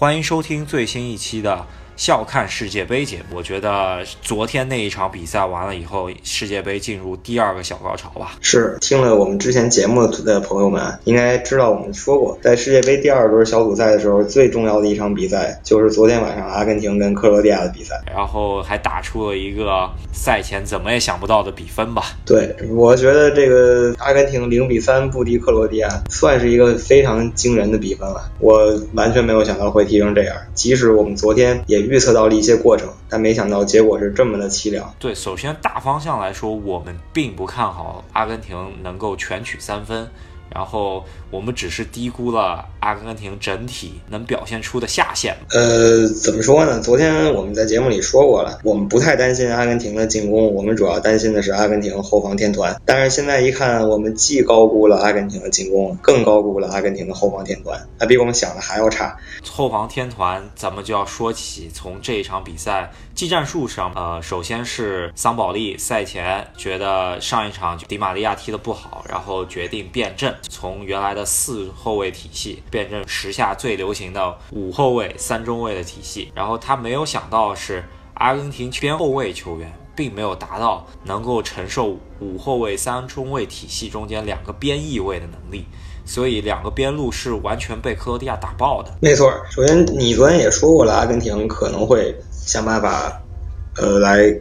欢迎收听最新一期的。笑看世界杯节目，我觉得昨天那一场比赛完了以后，世界杯进入第二个小高潮吧。是听了我们之前节目的朋友们应该知道，我们说过，在世界杯第二轮小组赛的时候，最重要的一场比赛就是昨天晚上阿根廷跟克罗地亚的比赛，然后还打出了一个赛前怎么也想不到的比分吧。对，我觉得这个阿根廷零比三不敌克罗地亚，算是一个非常惊人的比分了。我完全没有想到会踢成这样，即使我们昨天也。预测到了一些过程，但没想到结果是这么的凄凉。对，首先大方向来说，我们并不看好阿根廷能够全取三分。然后我们只是低估了阿根廷整体能表现出的下限。呃，怎么说呢？昨天我们在节目里说过了，我们不太担心阿根廷的进攻，我们主要担心的是阿根廷后防天团。但是现在一看，我们既高估了阿根廷的进攻，更高估了阿根廷的后防天团，它比我们想的还要差。后防天团，咱们就要说起从这一场比赛技战术上，呃，首先是桑保利赛前觉得上一场迪玛利亚踢得不好，然后决定变阵。从原来的四后卫体系变成时下最流行的五后卫三中卫的体系，然后他没有想到是阿根廷边后卫球员并没有达到能够承受五后卫三中卫体系中间两个边翼位的能力，所以两个边路是完全被克罗地亚打爆的。没错，首先你昨天也说过了，阿根廷可能会想办法，呃，来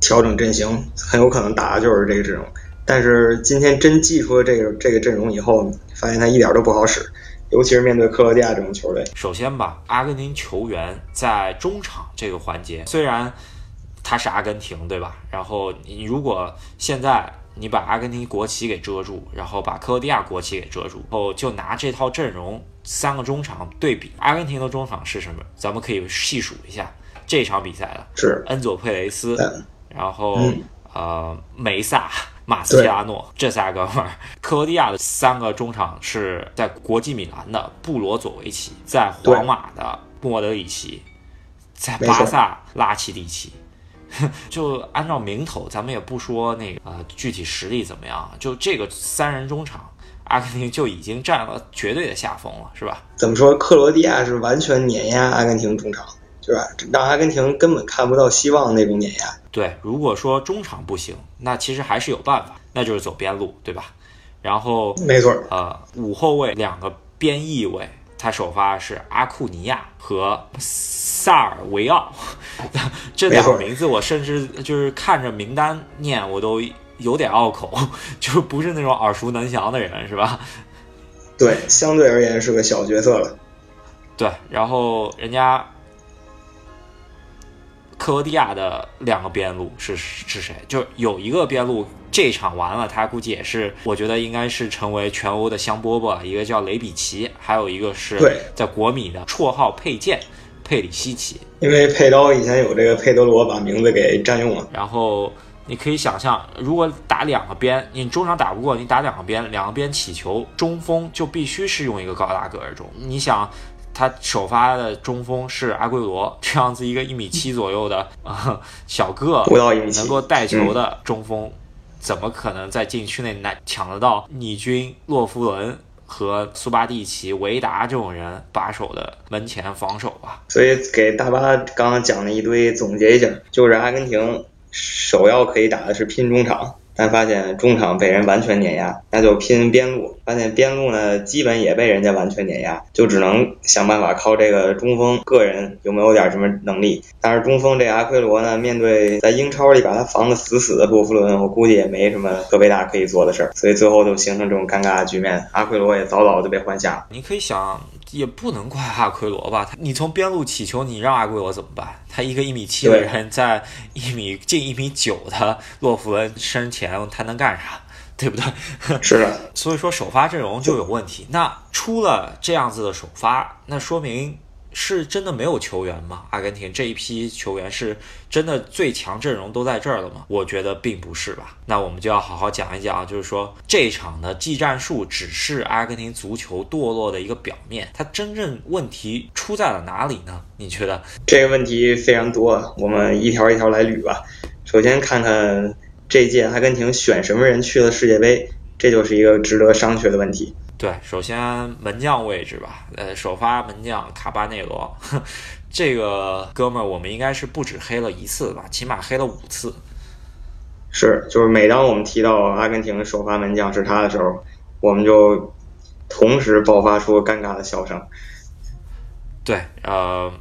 调整阵型，很有可能打的就是这个阵容。但是今天真祭出了这个这个阵容以后，发现他一点都不好使，尤其是面对克罗地亚这种球队。首先吧，阿根廷球员在中场这个环节，虽然他是阿根廷，对吧？然后你如果现在你把阿根廷国旗给遮住，然后把克罗地亚国旗给遮住，然后就拿这套阵容三个中场对比，阿根廷的中场是什么？咱们可以细数一下这场比赛了：是恩佐佩雷斯，然后呃梅萨。马斯切拉诺这仨哥们儿，克罗地亚的三个中场是在国际米兰的布罗佐维奇，在皇马的莫德里奇，在巴萨拉奇蒂奇。就按照名头，咱们也不说那个呃具体实力怎么样，就这个三人中场，阿根廷就已经占了绝对的下风了，是吧？怎么说？克罗地亚是完全碾压阿根廷中场。是吧？让阿根廷根本看不到希望那种碾压。对，如果说中场不行，那其实还是有办法，那就是走边路，对吧？然后没错，呃，五后卫两个边翼位，他首发是阿库尼亚和萨尔维奥，这两个名字我甚至就是看着名单念我都有点拗口，就不是那种耳熟能详的人，是吧？对，相对而言是个小角色了。对，然后人家。克罗地亚的两个边路是是谁？就有一个边路这场完了，他估计也是，我觉得应该是成为全欧的香饽饽。一个叫雷比奇，还有一个是在国米的绰号佩剑佩里西奇。因为佩刀以前有这个佩德罗把名字给占用了。然后你可以想象，如果打两个边，你中场打不过，你打两个边，两个边起球，中锋就必须是用一个高大个儿中。你想。他首发的中锋是阿圭罗，这样子一个一米七左右的啊小个，不到一米七，能够带球的中锋，怎么可能在禁区内难抢得到你军洛夫伦和苏巴蒂奇、维达这种人把守的门前防守吧？所以给大巴刚刚讲了一堆，总结一下，就是阿根廷首要可以打的是拼中场。但发现中场被人完全碾压，那就拼边路。发现边路呢，基本也被人家完全碾压，就只能想办法靠这个中锋个人有没有点什么能力。但是中锋这阿奎罗呢，面对在英超里把他防得死死的洛夫伦，我估计也没什么特别大可以做的事儿，所以最后就形成这种尴尬的局面。阿奎罗也早早就被换下了。你可以想。也不能怪阿奎罗吧？他你从边路起球，你让阿奎罗怎么办？他一个一米七的人，在一米近一米九的洛夫恩身前，他能干啥？对不对？是的。所以说首发阵容就有问题。那出了这样子的首发，那说明。是真的没有球员吗？阿根廷这一批球员是真的最强阵容都在这儿了吗？我觉得并不是吧。那我们就要好好讲一讲，就是说这场的技战术只是阿根廷足球堕落的一个表面，它真正问题出在了哪里呢？你觉得这个问题非常多，我们一条一条来捋吧。首先看看这届阿根廷选什么人去了世界杯，这就是一个值得商榷的问题。对，首先门将位置吧，呃，首发门将卡巴内罗，这个哥们儿我们应该是不止黑了一次吧，起码黑了五次。是，就是每当我们提到阿根廷首发门将是他的时候，我们就同时爆发出尴尬的笑声。对，呃，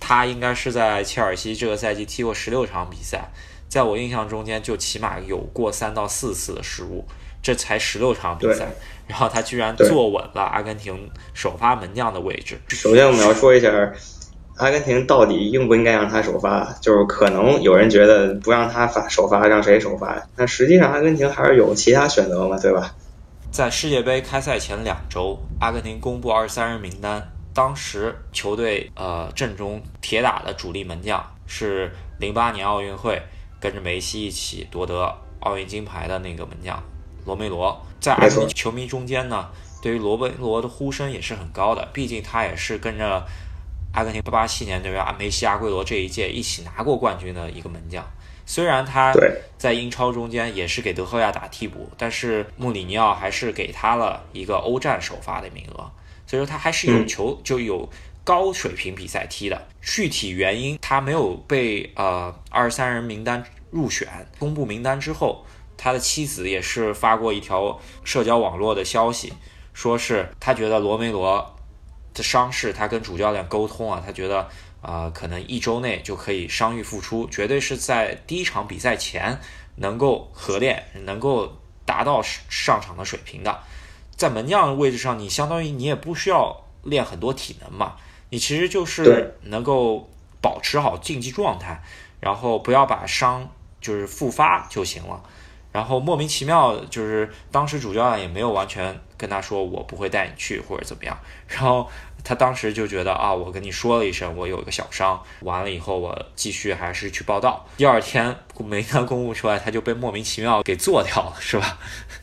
他应该是在切尔西这个赛季踢过十六场比赛，在我印象中间就起码有过三到四次的失误，这才十六场比赛，然后他居然坐稳了阿根廷首发门将的位置。首先我们要说一下。阿根廷到底应不应该让他首发？就是可能有人觉得不让他发首发，让谁首发？但实际上阿根廷还是有其他选择嘛，对吧？在世界杯开赛前两周，阿根廷公布二十三人名单，当时球队呃阵中铁打的主力门将是零八年奥运会跟着梅西一起夺得奥运金牌的那个门将罗梅罗。在阿根廷球迷中间呢，对于罗梅罗的呼声也是很高的，毕竟他也是跟着。阿根廷八七年对吧梅西、阿圭罗这一届一起拿过冠军的一个门将，虽然他在英超中间也是给德赫亚打替补，但是穆里尼奥还是给他了一个欧战首发的名额，所以说他还是有球就有高水平比赛踢的。具体原因他没有被呃二十三人名单入选。公布名单之后，他的妻子也是发过一条社交网络的消息，说是他觉得罗梅罗。的伤势，他跟主教练沟通啊，他觉得啊，可能一周内就可以伤愈复出，绝对是在第一场比赛前能够合练，能够达到上场的水平的。在门将位置上，你相当于你也不需要练很多体能嘛，你其实就是能够保持好竞技状态，然后不要把伤就是复发就行了。然后莫名其妙，就是当时主教练也没有完全跟他说我不会带你去或者怎么样，然后他当时就觉得啊，我跟你说了一声我有一个小伤，完了以后我继续还是去报道。第二天没单公布出来，他就被莫名其妙给做掉了，是吧？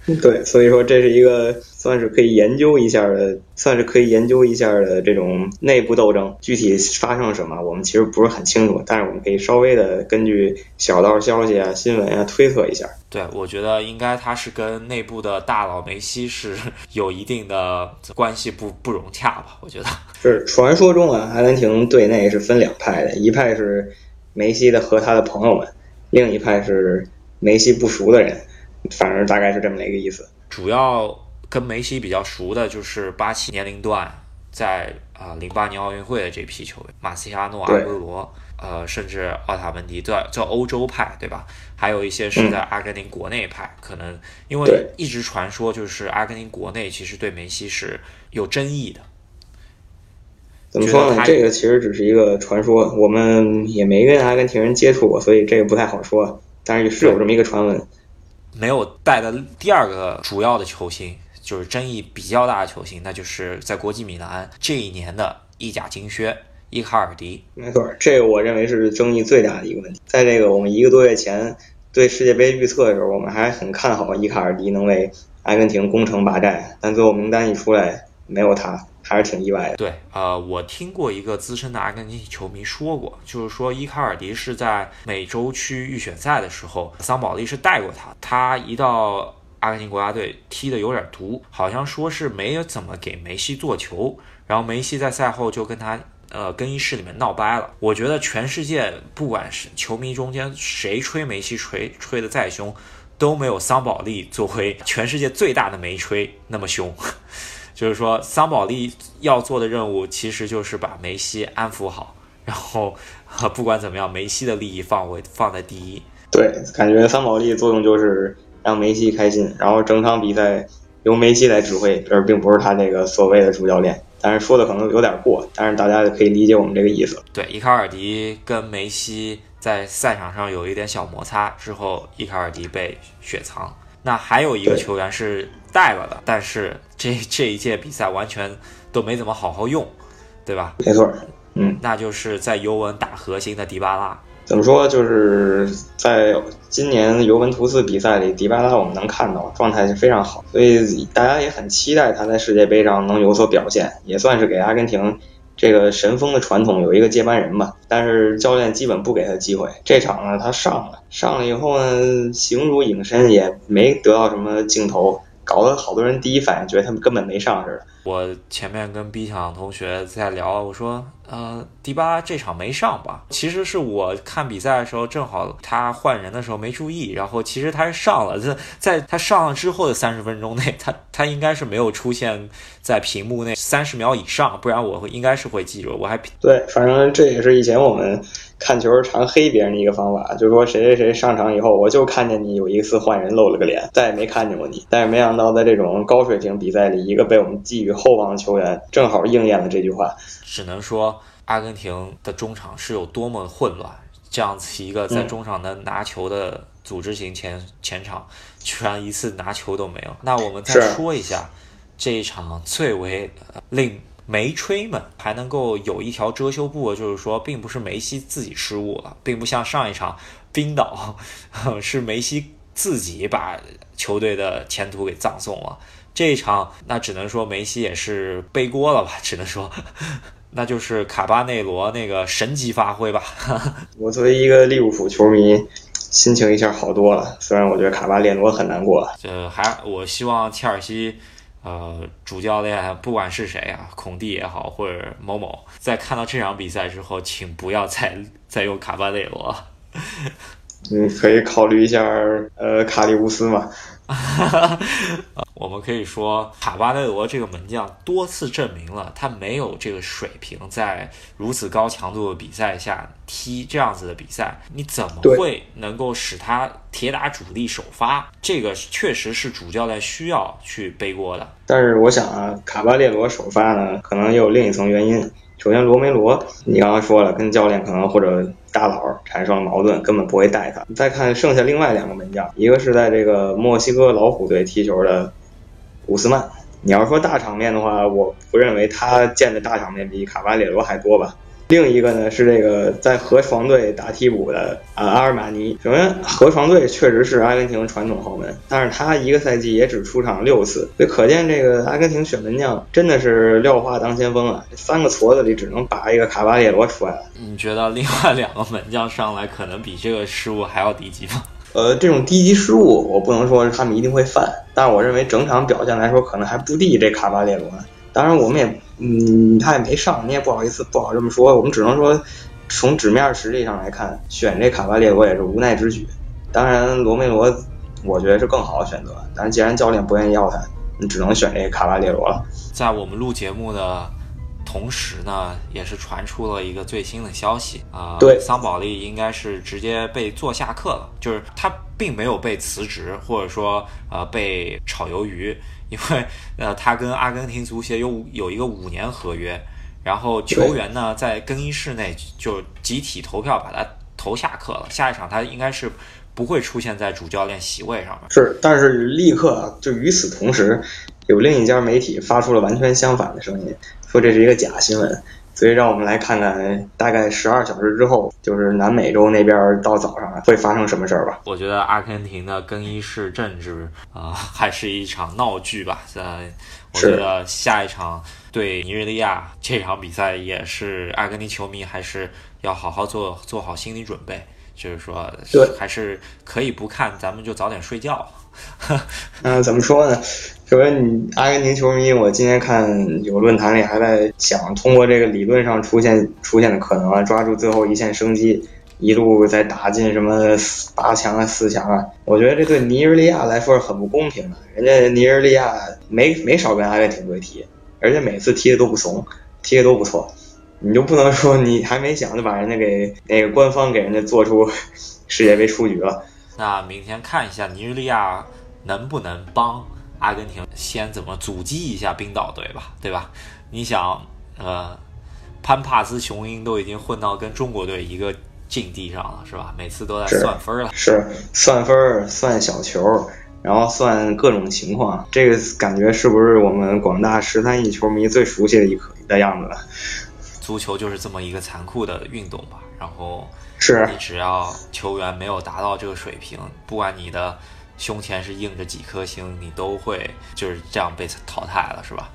对，所以说这是一个算是可以研究一下的，算是可以研究一下的这种内部斗争。具体发生什么，我们其实不是很清楚，但是我们可以稍微的根据小道消息啊、新闻啊推测一下。对，我觉得应该他是跟内部的大佬梅西是有一定的关系不不融洽吧？我觉得是传说中啊，阿根廷队内是分两派的，一派是梅西的和他的朋友们，另一派是梅西不熟的人。反正大概是这么一个意思。主要跟梅西比较熟的就是八七年龄段，在啊零八年奥运会的这批球员，马西亚诺、阿圭罗，呃，甚至奥塔门迪，叫叫欧洲派，对吧？还有一些是在阿根廷国内派，可能因为一直传说就是阿根廷国内其实对梅西是有争议的。怎么说呢？这个其实只是一个传说，我们也没跟阿根廷人接触过，所以这个不太好说。但是是有这么一个传闻。没有带的第二个主要的球星，就是争议比较大的球星，那就是在国际米兰这一年的意甲金靴伊卡尔迪。没错，这个我认为是争议最大的一个问题。在这个我们一个多月前对世界杯预测的时候，我们还很看好伊卡尔迪能为阿根廷攻城拔寨，但最后名单一出来，没有他。还是挺意外的。对，呃，我听过一个资深的阿根廷球迷说过，就是说伊卡尔迪是在美洲区预选赛的时候，桑保利是带过他，他一到阿根廷国家队踢的有点毒，好像说是没有怎么给梅西做球，然后梅西在赛后就跟他呃更衣室里面闹掰了。我觉得全世界不管是球迷中间谁吹梅西吹吹的再凶，都没有桑保利作为全世界最大的梅吹那么凶。就是说，桑保利要做的任务其实就是把梅西安抚好，然后不管怎么样，梅西的利益放为放在第一。对，感觉桑保利的作用就是让梅西开心，然后整场比赛由梅西来指挥，而并不是他那个所谓的主教练。但是说的可能有点过，但是大家可以理解我们这个意思。对，伊卡尔迪跟梅西在赛场上有一点小摩擦之后，伊卡尔迪被雪藏。那还有一个球员是。带了的，但是这 这一届比赛完全都没怎么好好用，对吧？没错，嗯，那就是在尤文打核心的迪巴拉。怎么说？就是在今年尤文图斯比赛里，迪巴拉我们能看到状态是非常好，所以大家也很期待他在世界杯上能有所表现，也算是给阿根廷。这个神锋的传统有一个接班人吧，但是教练基本不给他机会。这场呢，他上了，上了以后呢，形如影身，也没得到什么镜头，搞得好多人第一反应觉得他们根本没上似的。我前面跟 B 强同学在聊，我说，呃，迪巴拉这场没上吧？其实是我看比赛的时候，正好他换人的时候没注意，然后其实他是上了，在在他上了之后的三十分钟内，他他应该是没有出现在屏幕内三十秒以上，不然我会应该是会记住。我还对，反正这也是以前我们看球常黑别人的一个方法，就是说谁谁谁上场以后，我就看见你有一次换人露了个脸，再也没看见过你。但是没想到在这种高水平比赛里，一个被我们寄予厚望的球员，正好应验了这句话。只能说阿根廷的中场是有多么混乱，这样子一个在中场能拿球的组织型前前场，居然一次拿球都没有。那我们再说一下这一场最为令梅吹们还能够有一条遮羞布，就是说，并不是梅西自己失误了，并不像上一场冰岛，是梅西自己把球队的前途给葬送了。这一场，那只能说梅西也是背锅了吧？只能说，那就是卡巴内罗那个神级发挥吧。我作为一个利物浦球迷，心情一下好多了。虽然我觉得卡巴列罗很难过。这还，我希望切尔西，呃，主教练不管是谁啊，孔蒂也好，或者某某，在看到这场比赛之后，请不要再再用卡巴内罗。你，可以考虑一下，呃，卡利乌斯嘛。我们可以说，卡巴内罗这个门将多次证明了他没有这个水平，在如此高强度的比赛下踢这样子的比赛，你怎么会能够使他铁打主力首发？这个确实是主教练需要去背锅的。但是我想啊，卡巴列罗首发呢，可能也有另一层原因。首先，罗梅罗，你刚刚说了，跟教练可能或者大佬产生了矛盾，根本不会带他。再看剩下另外两个门将，一个是在这个墨西哥老虎队踢球的古斯曼。你要说大场面的话，我不认为他见的大场面比卡巴列罗还多吧。另一个呢是这个在河床队打替补的啊阿尔马尼。首先，河床队确实是阿根廷传统豪门，但是他一个赛季也只出场六次，所以可见这个阿根廷选门将真的是廖化当先锋啊！三个矬子里只能拔一个卡巴列罗出来了。你觉得另外两个门将上来可能比这个失误还要低级吗？呃，这种低级失误我不能说他们一定会犯，但是我认为整场表现来说可能还不敌这卡巴列罗。当然，我们也，嗯，他也没上，你也不好意思，不好这么说。我们只能说，从纸面实力上来看，选这卡巴列罗也是无奈之举。当然，罗梅罗，我觉得是更好的选择。但是，既然教练不愿意要他，你只能选这卡巴列罗了。在我们录节目的同时呢，也是传出了一个最新的消息啊，对，桑保利应该是直接被做下课了，就是他并没有被辞职，或者说呃被炒鱿鱼。因为呃，他跟阿根廷足协有有一个五年合约，然后球员呢在更衣室内就集体投票把他投下课了。下一场他应该是不会出现在主教练席位上面。是，但是立刻就与此同时，有另一家媒体发出了完全相反的声音，说这是一个假新闻。所以让我们来看看，大概十二小时之后，就是南美洲那边到早上会发生什么事儿吧。我觉得阿根廷的更衣室政治啊，还是一场闹剧吧。在我觉得下一场对尼日利亚这场比赛，也是阿根廷球迷还是要好好做做好心理准备，就是说，对还是可以不看，咱们就早点睡觉。嗯，怎么说呢？首先，你阿根廷球迷，我今天看有论坛里还在想，通过这个理论上出现出现的可能啊，抓住最后一线生机，一路再打进什么八强啊、四强啊。我觉得这对尼日利亚来说是很不公平的。人家尼日利亚没没少跟阿根廷队踢，而且每次踢的都不怂，踢的都不错。你就不能说你还没想就把人家给那个官方给人家做出 世界杯出局了？那明天看一下尼日利亚能不能帮。阿根廷先怎么阻击一下冰岛队吧，对吧？你想，呃，潘帕斯雄鹰都已经混到跟中国队一个境地上了，是吧？每次都在算分了，是算分、算小球，然后算各种情况。这个感觉是不是我们广大十三亿球迷最熟悉的一刻的样子？足球就是这么一个残酷的运动吧。然后，是你只要球员没有达到这个水平，不管你的。胸前是印着几颗星，你都会就是这样被淘汰了，是吧？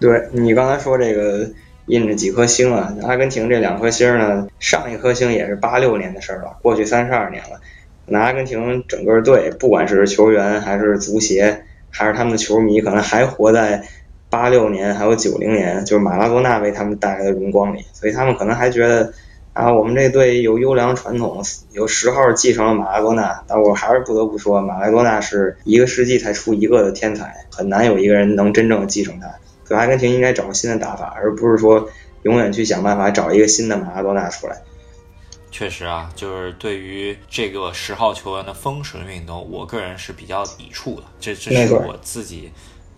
对你刚才说这个印着几颗星啊，阿根廷这两颗星呢，上一颗星也是八六年的事儿了，过去三十二年了。那阿根廷整个队，不管是球员还是足协，还是他们的球迷可能还活在八六年还有九零年，就是马拉多纳为他们带来的荣光里，所以他们可能还觉得啊，我们这队有优良传统，有十号继承了马拉多纳。但我还是不得不说，马拉多纳是一个世纪才出一个的天才，很难有一个人能真正继承他。所以阿根廷应该找个新的打法，而不是说永远去想办法找一个新的马拉多纳出来。确实啊，就是对于这个十号球员的封神运动，我个人是比较抵触的。这这是我自己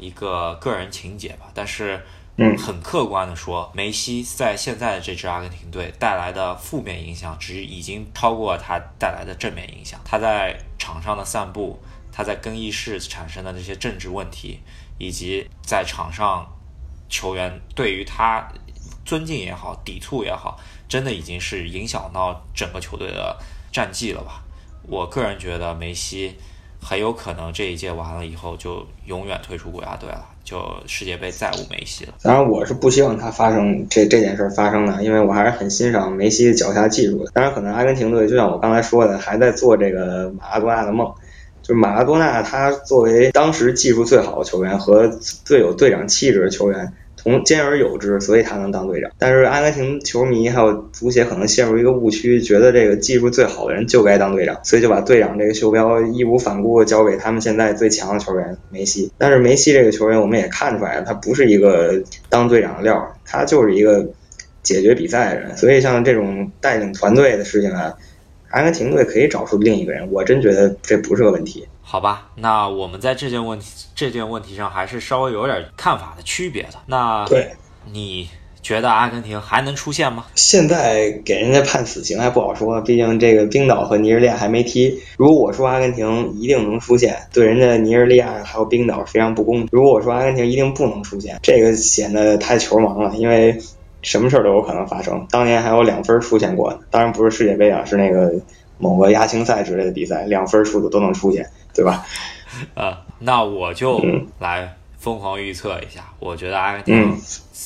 一个个人情节吧。但是，嗯，很客观的说，梅西在现在的这支阿根廷队带来的负面影响，只已经超过他带来的正面影响。他在场上的散步，他在更衣室产生的这些政治问题，以及在场上球员对于他尊敬也好，抵触也好。真的已经是影响到整个球队的战绩了吧？我个人觉得梅西很有可能这一届完了以后就永远退出国家队了，就世界杯再无梅西了。当然，我是不希望他发生这这件事发生的，因为我还是很欣赏梅西脚下技术的。当然，可能阿根廷队就像我刚才说的，还在做这个马拉多纳的梦。就是马拉多纳，他作为当时技术最好的球员和最有队长气质的球员。同兼而有之，所以他能当队长。但是阿根廷球迷还有足协可能陷入一个误区，觉得这个技术最好的人就该当队长，所以就把队长这个袖标义无反顾交给他们现在最强的球员梅西。但是梅西这个球员，我们也看出来了，他不是一个当队长的料，他就是一个解决比赛的人。所以像这种带领团队的事情啊，阿根廷队可以找出另一个人，我真觉得这不是个问题。好吧，那我们在这件问题这件问题上还是稍微有点看法的区别的。那对，你觉得阿根廷还能出现吗？现在给人家判死刑还不好说，毕竟这个冰岛和尼日利亚还没踢。如果我说阿根廷一定能出现，对人家尼日利亚还有冰岛非常不公平。如果我说阿根廷一定不能出现，这个显得太球盲了，因为什么事儿都有可能发生。当年还有两分出现过，当然不是世界杯啊，是那个某个亚青赛之类的比赛，两分出的都能出现。对吧？呃，那我就来疯狂预测一下。我觉得阿根廷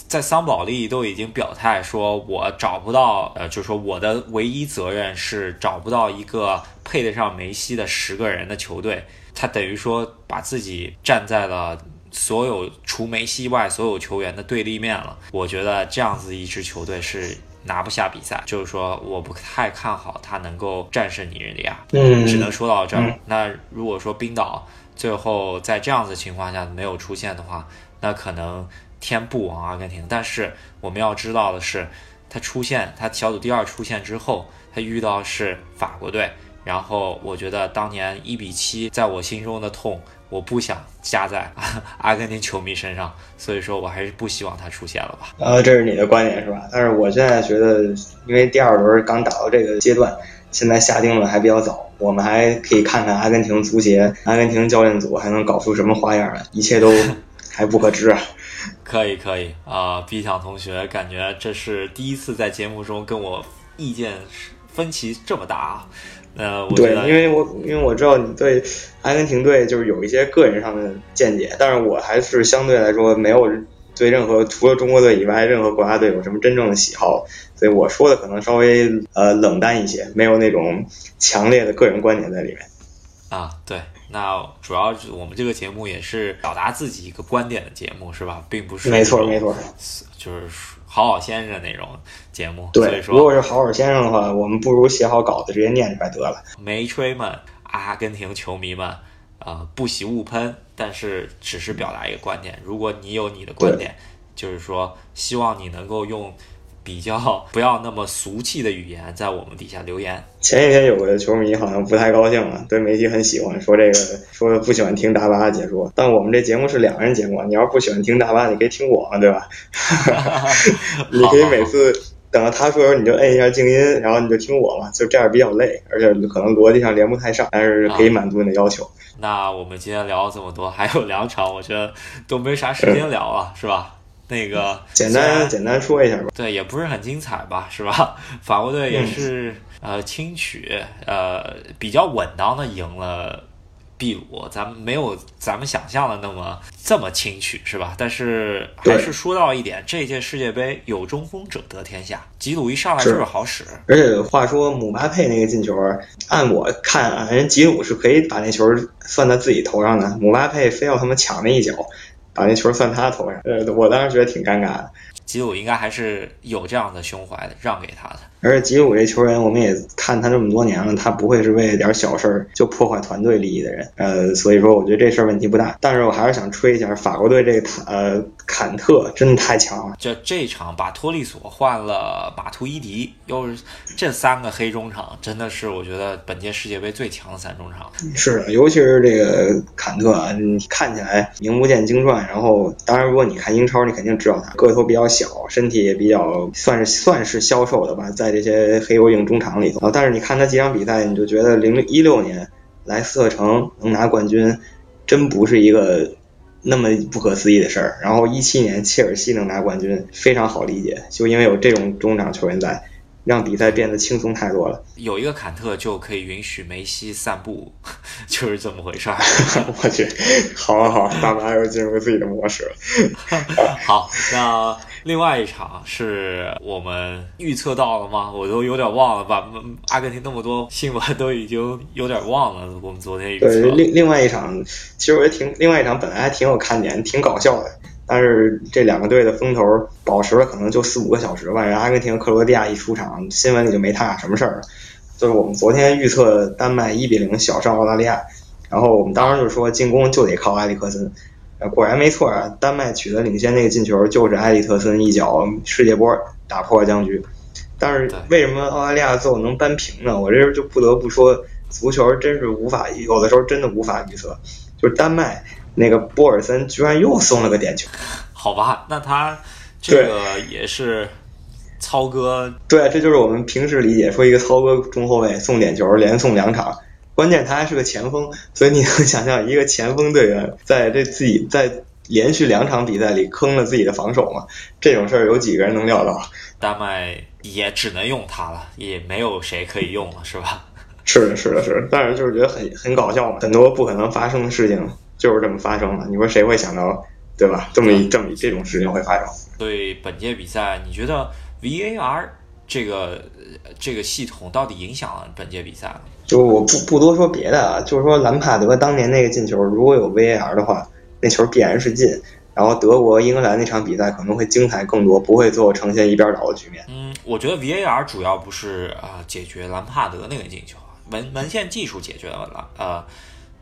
在桑保利都已经表态说，我找不到，呃，就是说我的唯一责任是找不到一个配得上梅西的十个人的球队。他等于说把自己站在了所有除梅西外所有球员的对立面了。我觉得这样子一支球队是。拿不下比赛，就是说我不太看好他能够战胜尼日利亚，嗯，只能说到这儿。那如果说冰岛最后在这样子情况下没有出现的话，那可能天不亡阿根廷。但是我们要知道的是，他出现，他小组第二出现之后，他遇到是法国队，然后我觉得当年一比七，在我心中的痛。我不想加在 阿根廷球迷身上，所以说我还是不希望他出现了吧。呃，这是你的观点是吧？但是我现在觉得，因为第二轮刚打到这个阶段，现在下定论还比较早，我们还可以看看阿根廷足协、阿根廷教练组还能搞出什么花样来，一切都 还不可知啊。可以可以啊，B 强同学，感觉这是第一次在节目中跟我意见分歧这么大啊。呃，对，因为我因为我知道你对阿根廷队就是有一些个人上的见解，但是我还是相对来说没有对任何除了中国队以外任何国家队有什么真正的喜好，所以我说的可能稍微呃冷淡一些，没有那种强烈的个人观点在里面。啊，对，那主要我们这个节目也是表达自己一个观点的节目，是吧？并不是没错没错，就是。好好先生那种节目，对，如果是好好先生的话，我们不如写好稿子直接念出来得了。没吹们，阿根廷球迷们，呃，不喜勿喷，但是只是表达一个观点。如果你有你的观点，就是说，希望你能够用。比较 不要那么俗气的语言在我们底下留言。前几天有个球迷好像不太高兴了，对媒体很喜欢，说这个说不喜欢听大巴的解说。但我们这节目是两个人节目，你要是不喜欢听大巴，你可以听我嘛，对吧？你可以每次等到他说时候，你就摁一下静音，然后你就听我嘛，就这样比较累，而且可能逻辑上连不太上，但是可以满足你的要求。那我们今天聊了这么多，还有两场，我觉得都没啥时间聊了，是吧？那个简单简单说一下吧，对，也不是很精彩吧，是吧？法国队也是呃轻取，呃比较稳当的赢了秘鲁，咱们没有咱们想象的那么这么轻取，是吧？但是还是说到一点，这届世界杯有中锋者得天下，吉鲁一上来就是好使。而且话说姆巴佩那个进球，按我看啊，人吉鲁是可以把那球算在自己头上的，姆巴佩非要他妈抢那一脚，把那球算他头上。呃，我当时觉得挺尴尬的。吉鲁应该还是有这样的胸怀的，让给他的。而且吉鲁这球员，我们也看他这么多年了，他不会是为了点小事儿就破坏团队利益的人。呃，所以说我觉得这事儿问题不大。但是我还是想吹一下法国队这个呃坎特，真的太强了。这这场把托利索换了马图伊迪，又是这三个黑中场，真的是我觉得本届世界杯最强的三中场。是的，尤其是这个坎特啊，你看起来名不见经传，然后当然如果你看英超，你肯定知道他个头比较小，身体也比较算是算是消瘦的吧，在。这些黑油硬中场里头啊，但是你看他几场比赛，你就觉得零一六年来斯特城能拿冠军，真不是一个那么不可思议的事儿。然后一七年切尔西能拿冠军，非常好理解，就因为有这种中场球员在。让比赛变得轻松太多了。有一个坎特就可以允许梅西散步，就是这么回事儿。我去，好啊好，大马又进入自己的模式了。好，那另外一场是我们预测到了吗？我都有点忘了，把阿根廷那么多新闻都已经有点忘了。我们昨天预测。另另外一场，其实我也挺，另外一场本来还挺有看点，挺搞笑的。但是这两个队的风头保持了可能就四五个小时吧。然后阿根廷、克罗地亚一出场，新闻里就没他俩什么事儿了。就是我们昨天预测丹麦一比零小胜澳大利亚，然后我们当时就说进攻就得靠埃里克森，果然没错啊。丹麦取得领先那个进球就是埃里特森一脚世界波打破了僵局。但是为什么澳大利亚最后能扳平呢？我这就不得不说，足球真是无法有的时候真的无法预测。就是丹麦。那个波尔森居然又送了个点球，好吧，那他这个也是操哥，对，这就是我们平时理解说一个操哥中后卫送点球，连送两场，关键他还是个前锋，所以你能想象一个前锋队员在这自己在连续两场比赛里坑了自己的防守吗？这种事儿有几个人能料到？丹麦也只能用他了，也没有谁可以用了，是吧？是的，是的，是的，但是就是觉得很很搞笑嘛，很多不可能发生的事情。就是这么发生了，你说谁会想到，对吧？这么一这么这种事情会发生。对本届比赛，你觉得 VAR 这个这个系统到底影响了本届比赛了？就我不不多说别的啊，就是说兰帕德当年那个进球，如果有 VAR 的话，那球必然是进。然后德国英格兰那场比赛可能会精彩更多，不会最后呈现一边倒的局面。嗯，我觉得 VAR 主要不是啊解决兰帕德那个进球，门门线技术解决了了呃。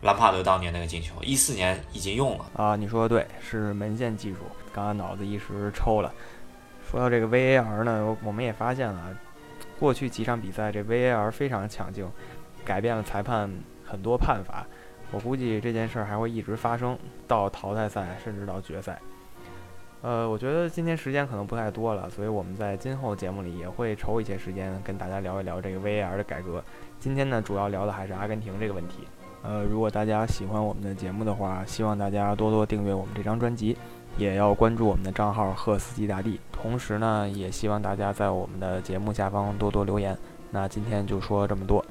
兰帕德当年那个进球，一四年已经用了啊！你说的对，是门线技术。刚刚脑子一时抽了。说到这个 VAR 呢，我们也发现了，过去几场比赛这 VAR 非常抢镜，改变了裁判很多判罚。我估计这件事儿还会一直发生到淘汰赛，甚至到决赛。呃，我觉得今天时间可能不太多了，所以我们在今后节目里也会抽一些时间跟大家聊一聊这个 VAR 的改革。今天呢，主要聊的还是阿根廷这个问题。呃，如果大家喜欢我们的节目的话，希望大家多多订阅我们这张专辑，也要关注我们的账号“赫斯基大帝”。同时呢，也希望大家在我们的节目下方多多留言。那今天就说这么多。